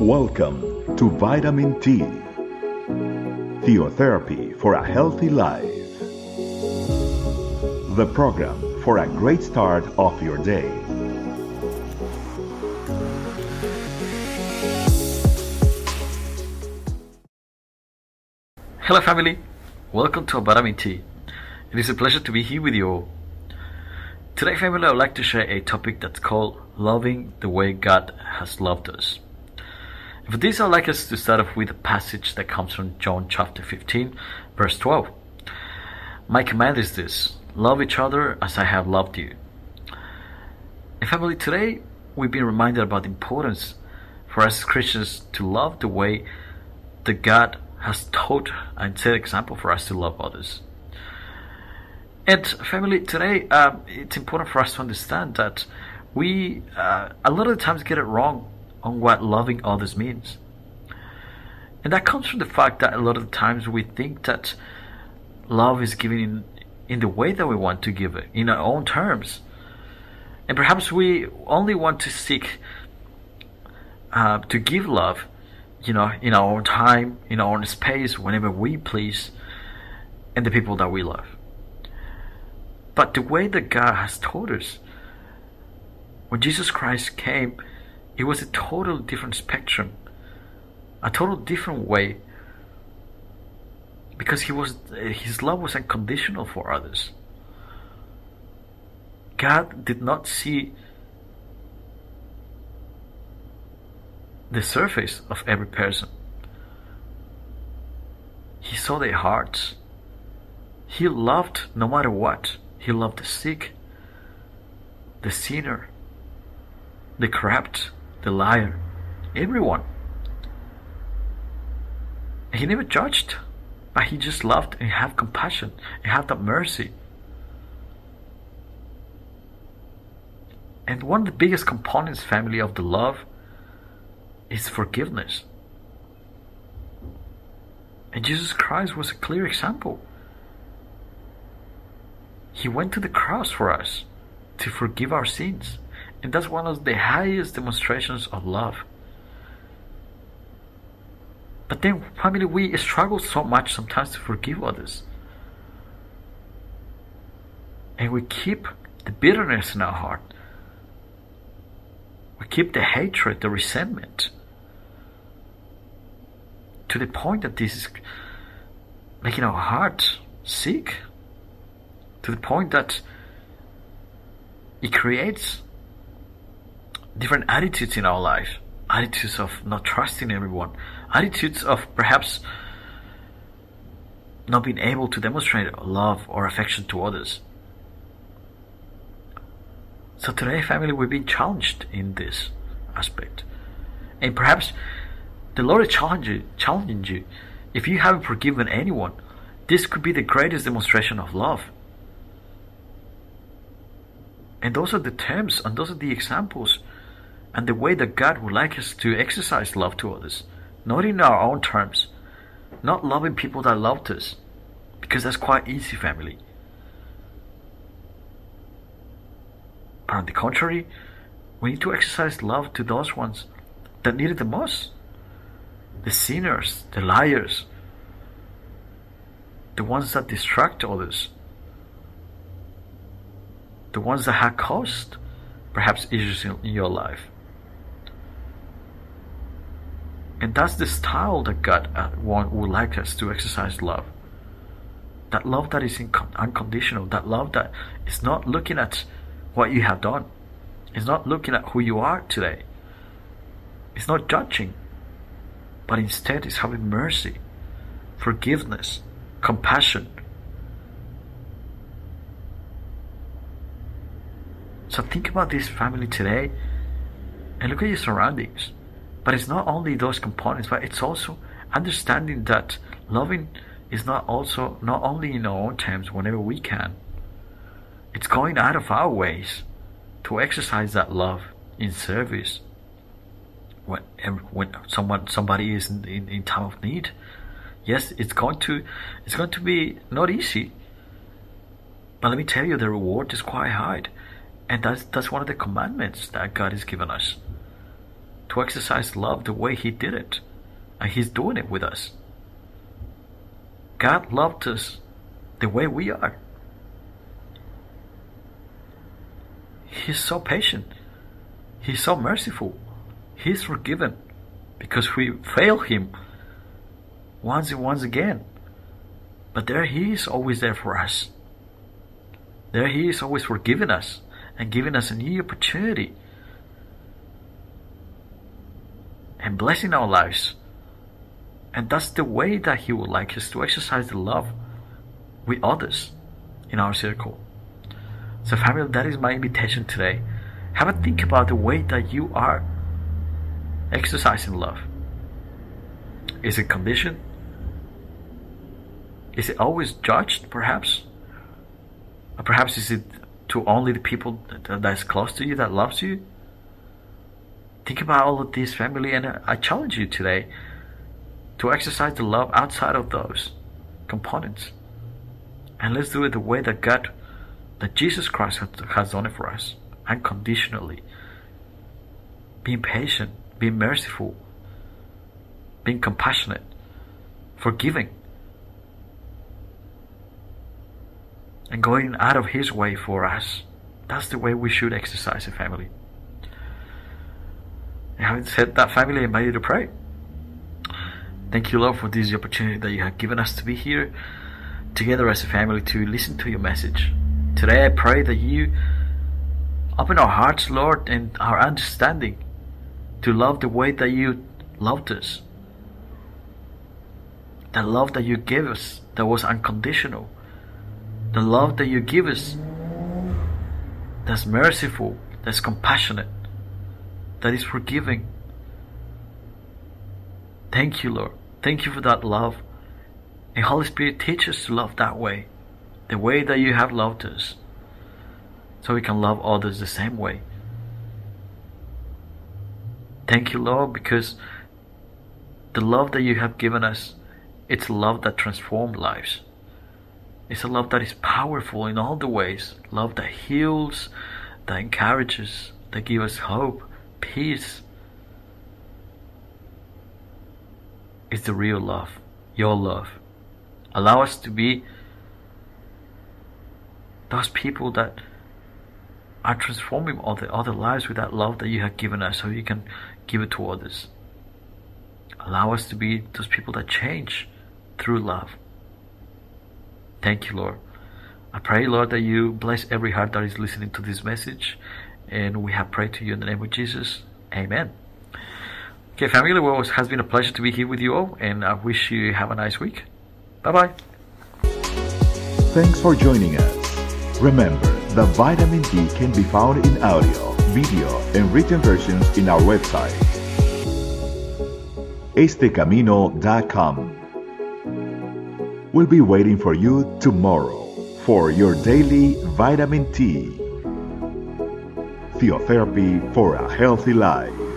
Welcome to Vitamin T, Theotherapy for a Healthy Life. The program for a great start of your day. Hello, family. Welcome to Vitamin T. It is a pleasure to be here with you all. Today, family, I would like to share a topic that's called loving the way God has loved us. For this, I'd like us to start off with a passage that comes from John chapter 15, verse 12. My command is this love each other as I have loved you. And family, today we've been reminded about the importance for us Christians to love the way that God has taught and set example for us to love others. And family, today um, it's important for us to understand that we uh, a lot of times get it wrong on what loving others means. And that comes from the fact that a lot of the times we think that love is given in, in the way that we want to give it, in our own terms. And perhaps we only want to seek uh, to give love, you know, in our own time, in our own space, whenever we please, and the people that we love. But the way that God has taught us, when Jesus Christ came, it was a total different spectrum, a total different way, because he was his love was unconditional for others. God did not see the surface of every person. He saw their hearts. He loved no matter what. He loved the sick, the sinner, the corrupt, the liar, everyone. He never judged, but he just loved and had compassion and had that mercy. And one of the biggest components, family, of the love is forgiveness. And Jesus Christ was a clear example. He went to the cross for us to forgive our sins. And that's one of the highest demonstrations of love. But then, family, we struggle so much sometimes to forgive others. And we keep the bitterness in our heart. We keep the hatred, the resentment. To the point that this is making our heart sick. To the point that it creates different attitudes in our life. Attitudes of not trusting everyone. Attitudes of perhaps not being able to demonstrate love or affection to others. So today family we've been challenged in this aspect. And perhaps the lord is challenging, challenging you. If you haven't forgiven anyone this could be the greatest demonstration of love. And those are the terms and those are the examples and the way that God would like us to exercise love to others, not in our own terms, not loving people that loved us, because that's quite easy, family. But on the contrary, we need to exercise love to those ones that need it the most the sinners, the liars, the ones that distract others, the ones that have caused perhaps issues in, in your life. And that's the style that God uh, want, would like us to exercise love. That love that is unconditional. That love that is not looking at what you have done. It's not looking at who you are today. It's not judging. But instead is having mercy, forgiveness, compassion. So think about this family today and look at your surroundings. But it's not only those components, but it's also understanding that loving is not also not only in our own terms whenever we can. It's going out of our ways to exercise that love in service when when someone somebody is in, in, in time of need. Yes, it's going to it's going to be not easy. But let me tell you the reward is quite high. And that's that's one of the commandments that God has given us to exercise love the way He did it. And He's doing it with us. God loved us the way we are. He's so patient. He's so merciful. He's forgiven because we fail Him once and once again. But there He is always there for us. There He is always forgiving us and giving us a new opportunity and blessing our lives. And that's the way that He would like us to exercise the love with others in our circle. So, family, that is my invitation today. Have a think about the way that you are exercising love. Is it conditioned? Is it always judged, perhaps? Or perhaps is it to only the people that, is close to you, that loves you? Think about all of this, family, and I challenge you today to exercise the love outside of those components. And let's do it the way that God, that Jesus Christ has done it for us, unconditionally. Being patient, being merciful, being compassionate, forgiving, and going out of His way for us. That's the way we should exercise a family. And having said that, family, I invite you to pray. Thank you, Lord, for this opportunity that you have given us to be here together as a family to listen to your message. Today, I pray that you open our hearts, Lord, and our understanding to love the way that you loved us. The love that you gave us that was unconditional. The love that you give us that's merciful, that's compassionate, that is forgiving. Thank you, Lord. Thank you for that love. And Holy Spirit, teach us to love that way, the way that you have loved us, so we can love others the same way. Thank you, Lord, because the love that you have given us, it's love that transforms lives. It's a love that is powerful in all the ways. Love that heals, that encourages, that gives us hope, peace. It's the real love, your love. Allow us to be those people that are transforming other other lives with that love that you have given us so you can give it to others. Allow us to be those people that change through love. Thank you, Lord. I pray, Lord, that you bless every heart that is listening to this message. And we have prayed to you in the name of Jesus. Amen. Okay, family, well, it has been a pleasure to be here with you all, and I wish you have a nice week. Bye bye. Thanks for joining us. Remember, the vitamin T can be found in audio, video, and written versions in our website, estecamino.com. We'll be waiting for you tomorrow for your daily vitamin T. Theotherapy for a healthy life.